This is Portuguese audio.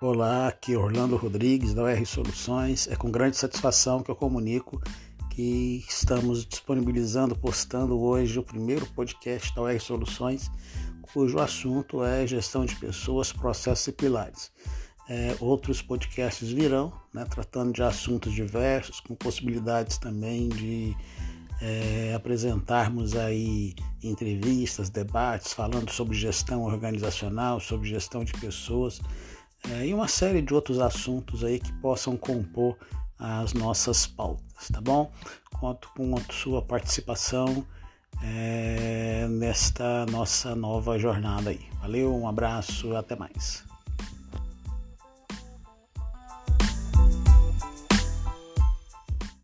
Olá, aqui é Orlando Rodrigues da UR Soluções. É com grande satisfação que eu comunico que estamos disponibilizando, postando hoje o primeiro podcast da UR Soluções, cujo assunto é gestão de pessoas, processos e pilares. É, outros podcasts virão, né, tratando de assuntos diversos, com possibilidades também de é, apresentarmos aí entrevistas, debates, falando sobre gestão organizacional, sobre gestão de pessoas é, e uma série de outros assuntos aí que possam compor as nossas pautas, tá bom? Conto com a sua participação é, nesta nossa nova jornada aí. Valeu, um abraço, até mais.